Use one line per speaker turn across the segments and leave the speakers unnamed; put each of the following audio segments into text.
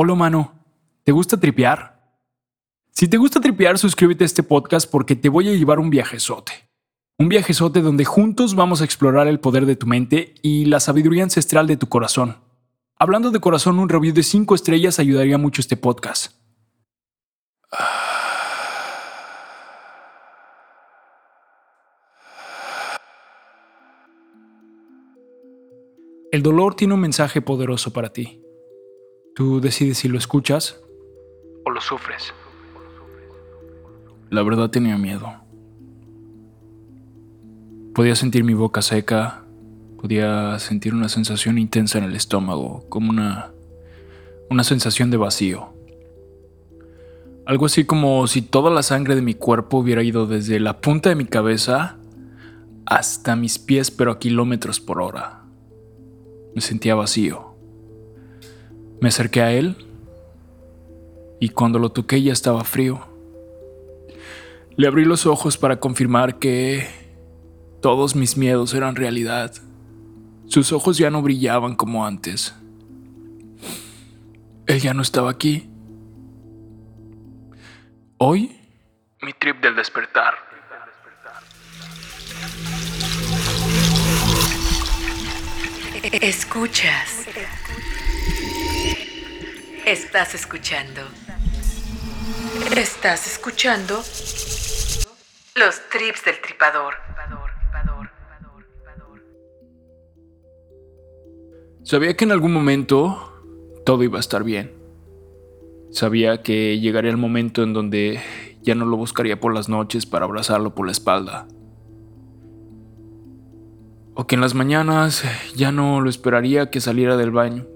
Hola, mano. ¿Te gusta tripear? Si te gusta tripear, suscríbete a este podcast porque te voy a llevar un viajezote. Un viajezote donde juntos vamos a explorar el poder de tu mente y la sabiduría ancestral de tu corazón. Hablando de corazón, un review de 5 estrellas ayudaría mucho este podcast. El dolor tiene un mensaje poderoso para ti. Tú decides si lo escuchas o lo sufres. La verdad tenía miedo. Podía sentir mi boca seca, podía sentir una sensación intensa en el estómago, como una, una sensación de vacío. Algo así como si toda la sangre de mi cuerpo hubiera ido desde la punta de mi cabeza hasta mis pies, pero a kilómetros por hora. Me sentía vacío. Me acerqué a él y cuando lo toqué ya estaba frío. Le abrí los ojos para confirmar que todos mis miedos eran realidad. Sus ojos ya no brillaban como antes. Él ya no estaba aquí. Hoy, mi trip del despertar.
Escuchas. Estás escuchando. Estás escuchando los trips del tripador.
Sabía que en algún momento todo iba a estar bien. Sabía que llegaría el momento en donde ya no lo buscaría por las noches para abrazarlo por la espalda. O que en las mañanas ya no lo esperaría que saliera del baño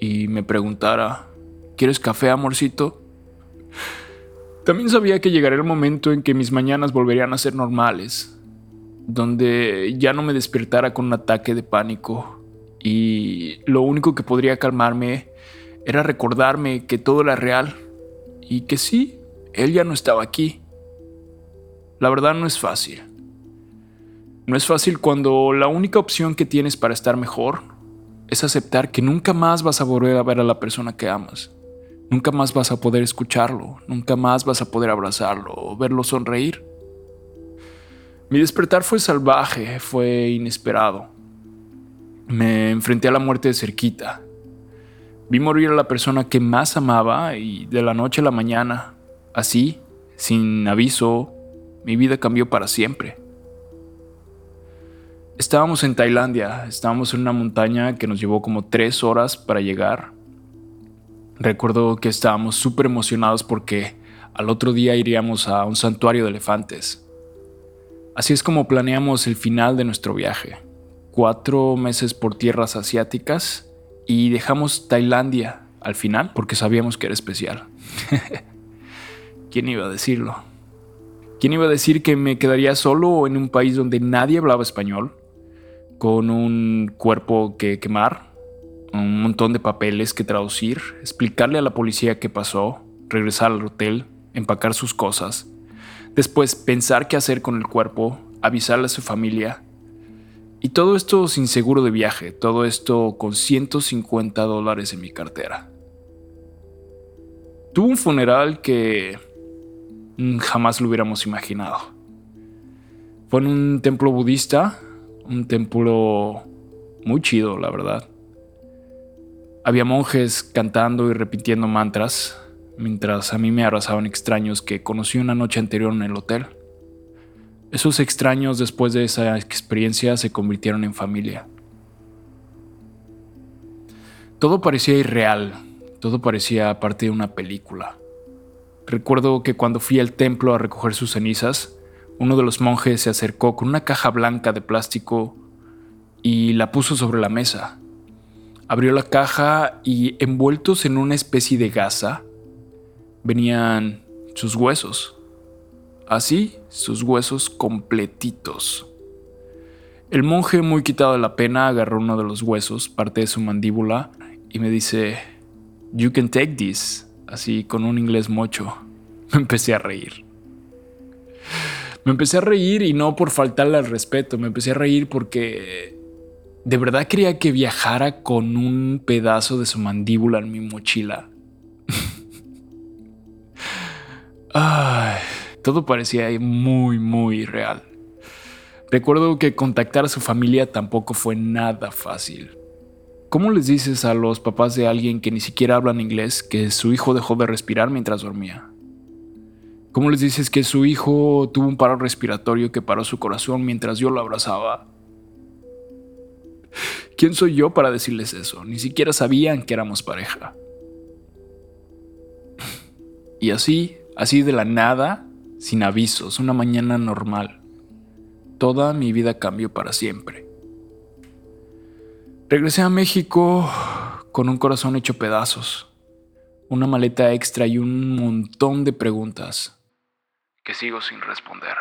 y me preguntara ¿Quieres café, amorcito? También sabía que llegaría el momento en que mis mañanas volverían a ser normales, donde ya no me despertara con un ataque de pánico y lo único que podría calmarme era recordarme que todo era real y que sí, él ya no estaba aquí. La verdad no es fácil. No es fácil cuando la única opción que tienes para estar mejor es aceptar que nunca más vas a volver a ver a la persona que amas. Nunca más vas a poder escucharlo, nunca más vas a poder abrazarlo o verlo sonreír. Mi despertar fue salvaje, fue inesperado. Me enfrenté a la muerte de cerquita. Vi morir a la persona que más amaba y de la noche a la mañana, así, sin aviso, mi vida cambió para siempre. Estábamos en Tailandia, estábamos en una montaña que nos llevó como tres horas para llegar Recuerdo que estábamos súper emocionados porque al otro día iríamos a un santuario de elefantes. Así es como planeamos el final de nuestro viaje. Cuatro meses por tierras asiáticas y dejamos Tailandia al final porque sabíamos que era especial. ¿Quién iba a decirlo? ¿Quién iba a decir que me quedaría solo en un país donde nadie hablaba español? Con un cuerpo que quemar, un montón de papeles que traducir, explicarle a la policía qué pasó, regresar al hotel, empacar sus cosas, después pensar qué hacer con el cuerpo, avisarle a su familia. Y todo esto sin seguro de viaje, todo esto con 150 dólares en mi cartera. Tuvo un funeral que jamás lo hubiéramos imaginado. Fue en un templo budista, un templo muy chido, la verdad. Había monjes cantando y repitiendo mantras, mientras a mí me abrazaban extraños que conocí una noche anterior en el hotel. Esos extraños después de esa experiencia se convirtieron en familia. Todo parecía irreal, todo parecía parte de una película. Recuerdo que cuando fui al templo a recoger sus cenizas, uno de los monjes se acercó con una caja blanca de plástico y la puso sobre la mesa. Abrió la caja y envueltos en una especie de gasa venían sus huesos. Así, sus huesos completitos. El monje, muy quitado de la pena, agarró uno de los huesos, parte de su mandíbula, y me dice, You can take this, así con un inglés mocho. Me empecé a reír. Me empecé a reír y no por faltarle al respeto, me empecé a reír porque de verdad creía que viajara con un pedazo de su mandíbula en mi mochila. Ay, todo parecía muy, muy real. Recuerdo que contactar a su familia tampoco fue nada fácil. ¿Cómo les dices a los papás de alguien que ni siquiera hablan inglés que su hijo dejó de respirar mientras dormía? ¿Cómo les dices que su hijo tuvo un paro respiratorio que paró su corazón mientras yo lo abrazaba? ¿Quién soy yo para decirles eso? Ni siquiera sabían que éramos pareja. Y así, así de la nada, sin avisos, una mañana normal, toda mi vida cambió para siempre. Regresé a México con un corazón hecho pedazos, una maleta extra y un montón de preguntas que sigo sin responder.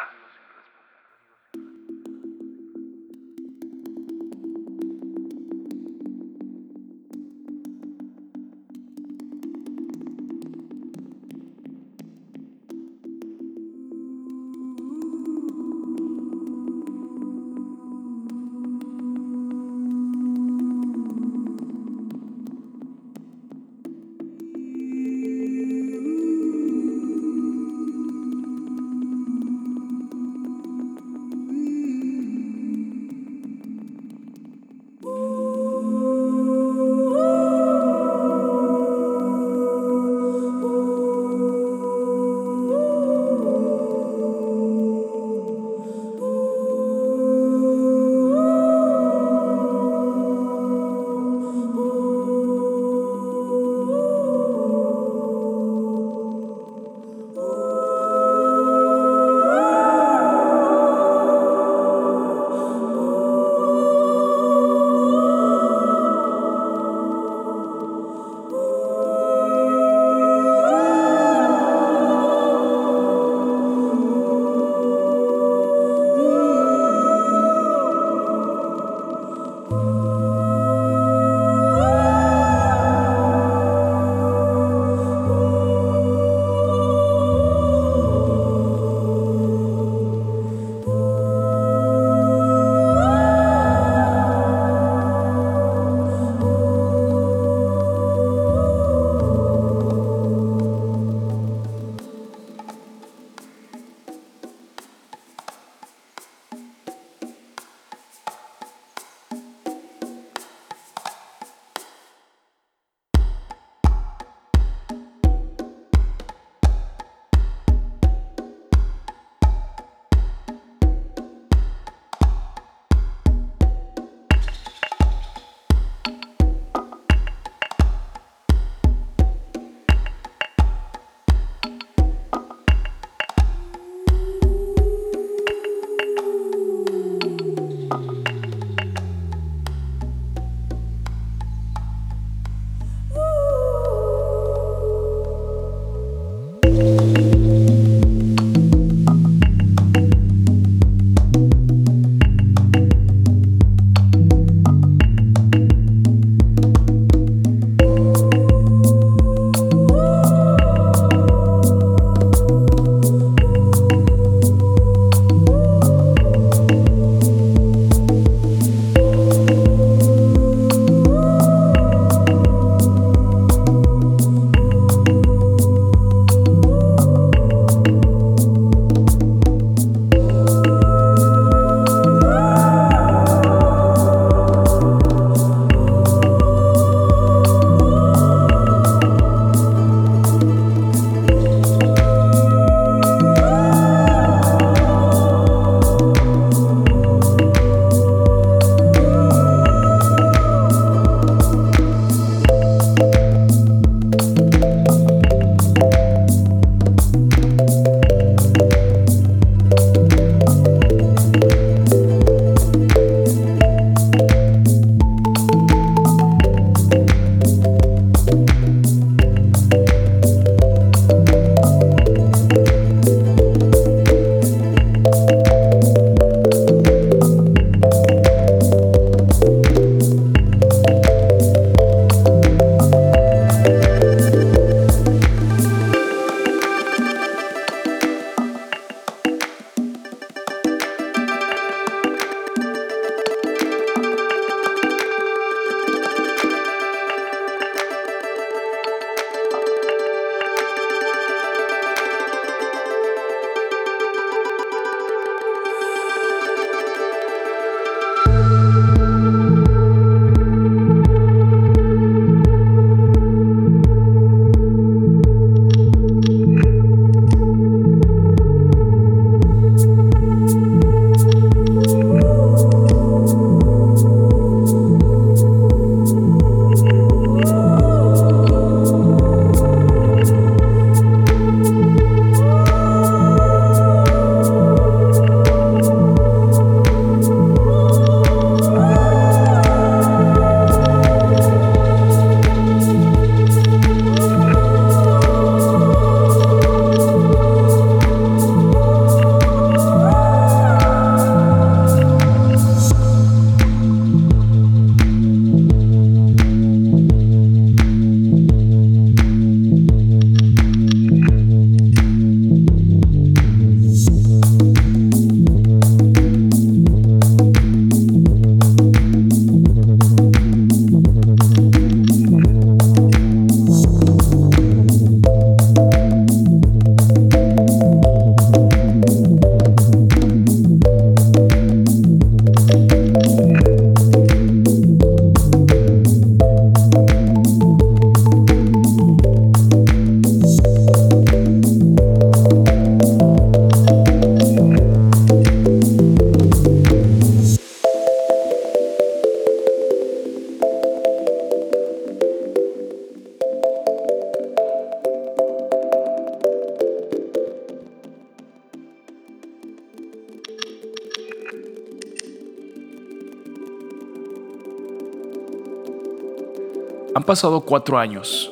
Han pasado cuatro años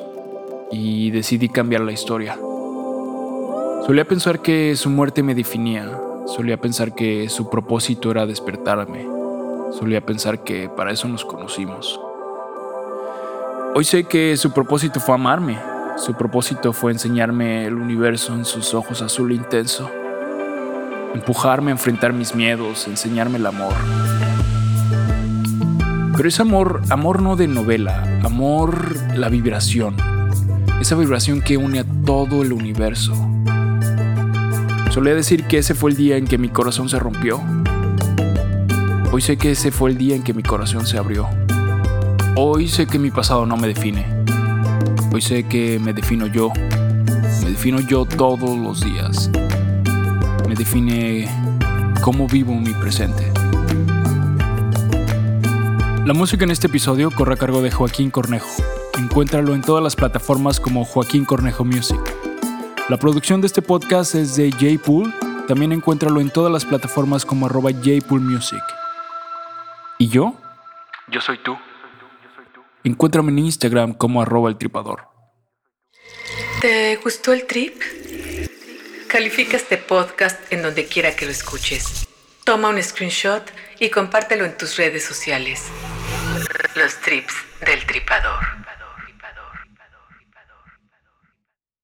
y decidí cambiar la historia. Solía pensar que su muerte me definía, solía pensar que su propósito era despertarme, solía pensar que para eso nos conocimos. Hoy sé que su propósito fue amarme, su propósito fue enseñarme el universo en sus ojos azul intenso, empujarme a enfrentar mis miedos, enseñarme el amor. Pero es amor, amor no de novela, amor la vibración, esa vibración que une a todo el universo. Solía decir que ese fue el día en que mi corazón se rompió. Hoy sé que ese fue el día en que mi corazón se abrió. Hoy sé que mi pasado no me define. Hoy sé que me defino yo. Me defino yo todos los días. Me define cómo vivo mi presente. La música en este episodio corre a cargo de Joaquín Cornejo. Encuéntralo en todas las plataformas como Joaquín Cornejo Music. La producción de este podcast es de J-Pool. También encuéntralo en todas las plataformas como arroba J-Pool Music. ¿Y yo?
Yo soy tú.
Encuéntrame en Instagram como arroba el tripador.
¿Te gustó el trip? Califica este podcast en donde quiera que lo escuches. Toma un screenshot y compártelo en tus redes sociales. Los trips del tripador.